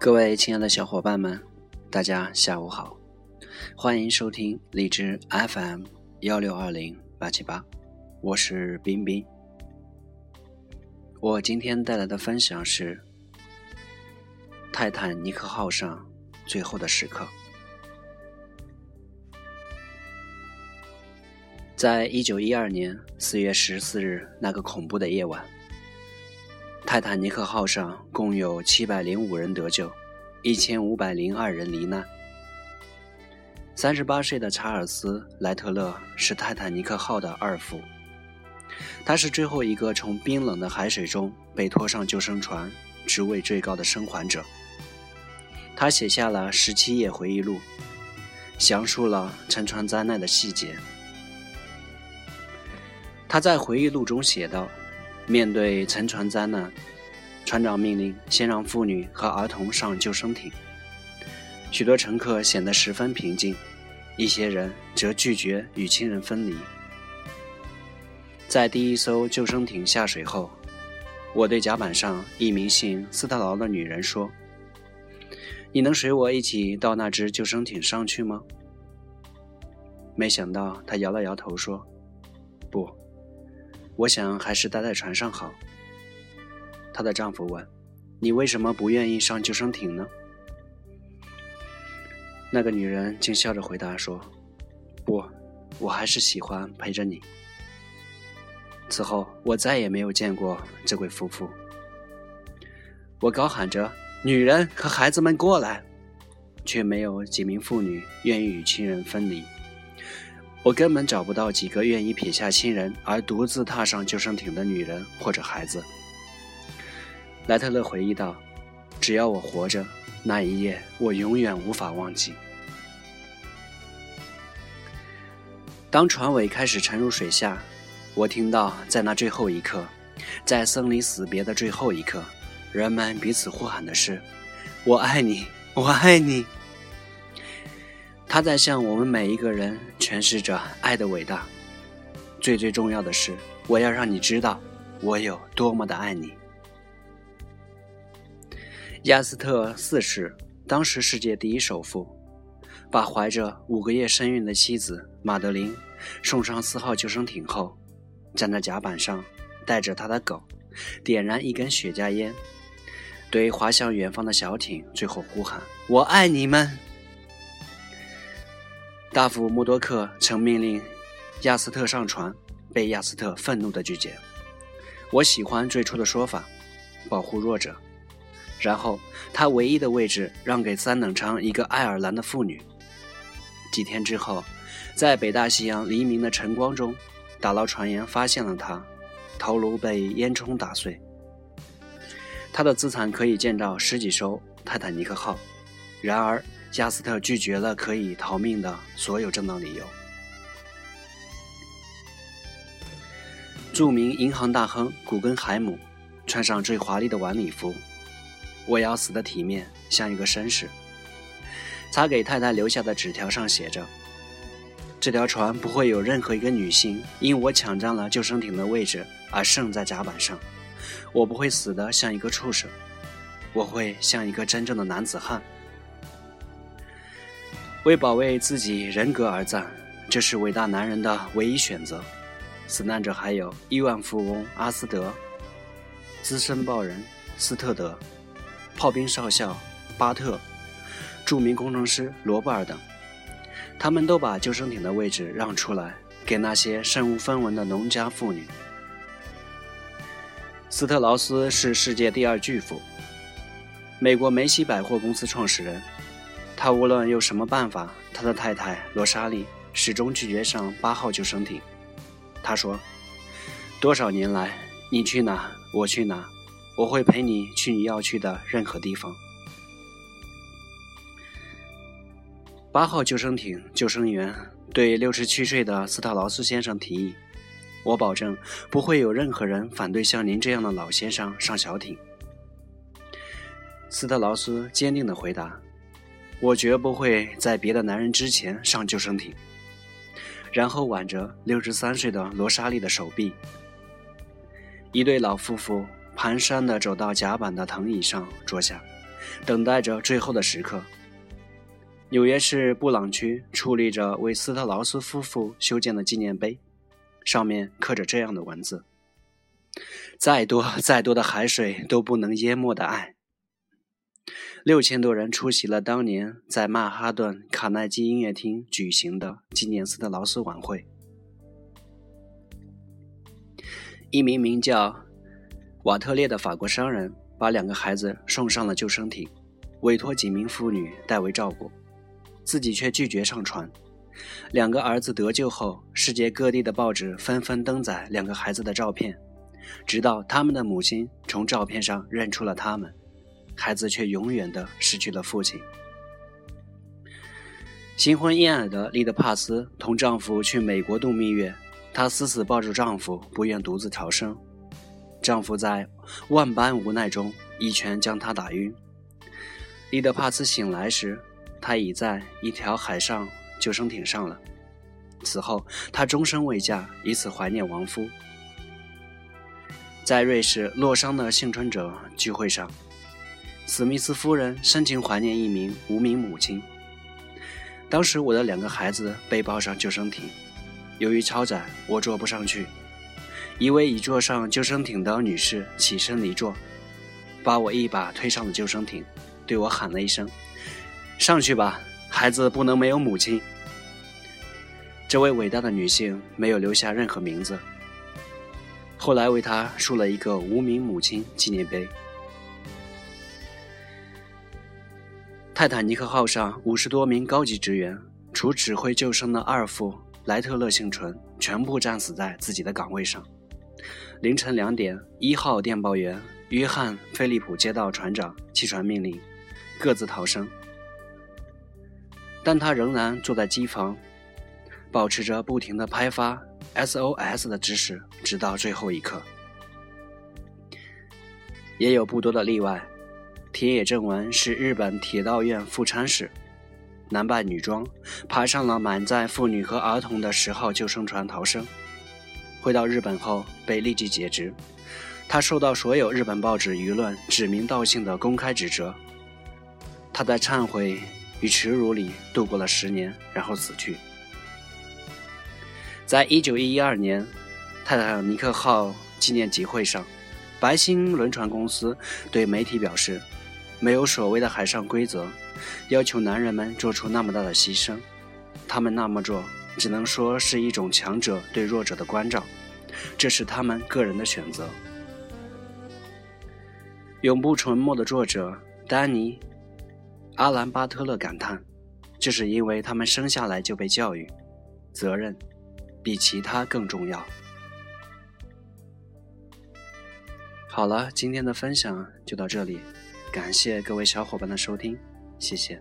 各位亲爱的小伙伴们，大家下午好，欢迎收听荔枝 FM 幺六二零八七八，我是冰冰。我今天带来的分享是《泰坦尼克号》上最后的时刻。在一九一二年四月十四日那个恐怖的夜晚。泰坦尼克号上共有七百零五人得救，一千五百零二人罹难。三十八岁的查尔斯·莱特勒是泰坦尼克号的二副，他是最后一个从冰冷的海水中被拖上救生船、职位最高的生还者。他写下了十七页回忆录，详述了沉船灾难的细节。他在回忆录中写道。面对沉船灾难，船长命令先让妇女和儿童上救生艇。许多乘客显得十分平静，一些人则拒绝与亲人分离。在第一艘救生艇下水后，我对甲板上一名姓斯特劳的女人说：“你能随我一起到那只救生艇上去吗？”没想到她摇了摇头说：“不。”我想还是待在船上好。她的丈夫问：“你为什么不愿意上救生艇呢？”那个女人竟笑着回答说：“不，我还是喜欢陪着你。”此后，我再也没有见过这位夫妇。我高喊着：“女人和孩子们过来！”却没有几名妇女愿意与亲人分离。我根本找不到几个愿意撇下亲人而独自踏上救生艇的女人或者孩子。莱特勒回忆道：“只要我活着，那一夜我永远无法忘记。”当船尾开始沉入水下，我听到在那最后一刻，在生离死别的最后一刻，人们彼此呼喊的是：“我爱你，我爱你。”他在向我们每一个人诠释着爱的伟大。最最重要的是，我要让你知道我有多么的爱你。亚斯特四世，当时世界第一首富，把怀着五个月身孕的妻子马德琳送上四号救生艇后，站在甲板上，带着他的狗，点燃一根雪茄烟，对滑向远方的小艇最后呼喊：“我爱你们。”大夫默多克曾命令亚斯特上船，被亚斯特愤怒地拒绝。我喜欢最初的说法，保护弱者。然后他唯一的位置让给三等舱一个爱尔兰的妇女。几天之后，在北大西洋黎明的晨光中，打捞船员发现了他，头颅被烟囱打碎。他的资产可以建造十几艘泰坦尼克号。然而。加斯特拒绝了可以逃命的所有正当理由。著名银行大亨古根海姆穿上最华丽的晚礼服，我要死的体面，像一个绅士。他给太太留下的纸条上写着：“这条船不会有任何一个女性因我抢占了救生艇的位置而剩在甲板上。我不会死得像一个畜生，我会像一个真正的男子汉。”为保卫自己人格而战，这是伟大男人的唯一选择。死难者还有亿万富翁阿斯德、资深报人斯特德、炮兵少校巴特、著名工程师罗布尔等，他们都把救生艇的位置让出来给那些身无分文的农家妇女。斯特劳斯是世界第二巨富，美国梅西百货公司创始人。他无论用什么办法，他的太太罗莎莉始终拒绝上八号救生艇。他说：“多少年来，你去哪，我去哪，我会陪你去你要去的任何地方。”八号救生艇救生员对六十七岁的斯特劳斯先生提议：“我保证不会有任何人反对像您这样的老先生上小艇。”斯特劳斯坚定地回答。我绝不会在别的男人之前上救生艇。然后挽着六十三岁的罗莎莉的手臂，一对老夫妇蹒跚地走到甲板的藤椅上坐下，等待着最后的时刻。纽约市布朗区矗立着为斯特劳斯夫妇修建的纪念碑，上面刻着这样的文字：“再多再多的海水都不能淹没的爱。”六千多人出席了当年在曼哈顿卡耐基音乐厅举行的纪念斯特劳斯晚会。一名名叫瓦特列的法国商人把两个孩子送上了救生艇，委托几名妇女代为照顾。自己却拒绝上船。两个儿子得救后，世界各地的报纸纷纷登载两个孩子的照片，直到他们的母亲从照片上认出了他们，孩子却永远的失去了父亲。新婚燕尔的丽德帕斯同丈夫去美国度蜜月，她死死抱住丈夫，不愿独自逃生。丈夫在万般无奈中一拳将她打晕。丽德帕斯醒来时。他已在一条海上救生艇上了。此后，她终身未嫁，以此怀念亡夫。在瑞士洛桑的幸存者聚会上，史密斯夫人深情怀念一名无名母亲。当时，我的两个孩子被抱上救生艇，由于超载，我坐不上去。一位已坐上救生艇的女士起身离座，把我一把推上了救生艇，对我喊了一声。上去吧，孩子不能没有母亲。这位伟大的女性没有留下任何名字，后来为她竖了一个无名母亲纪念碑。泰坦尼克号上五十多名高级职员，除指挥救生的二副莱特勒幸存，全部战死在自己的岗位上。凌晨两点，一号电报员约翰·菲利普接到船长弃船命令，各自逃生。但他仍然坐在机房，保持着不停的拍发 SOS 的姿势，直到最后一刻。也有不多的例外。田野正文是日本铁道院副参事，男扮女装，爬上了满载妇女和儿童的十号救生船逃生。回到日本后被立即解职，他受到所有日本报纸舆论指名道姓的公开指责。他在忏悔。与耻辱里度过了十年，然后死去。在一九一二年泰坦尼克号纪念集会上，白星轮船公司对媒体表示：“没有所谓的海上规则，要求男人们做出那么大的牺牲。他们那么做，只能说是一种强者对弱者的关照，这是他们个人的选择。”永不沉默的作者丹尼。阿兰·巴特勒感叹：“这是因为他们生下来就被教育，责任比其他更重要。”好了，今天的分享就到这里，感谢各位小伙伴的收听，谢谢。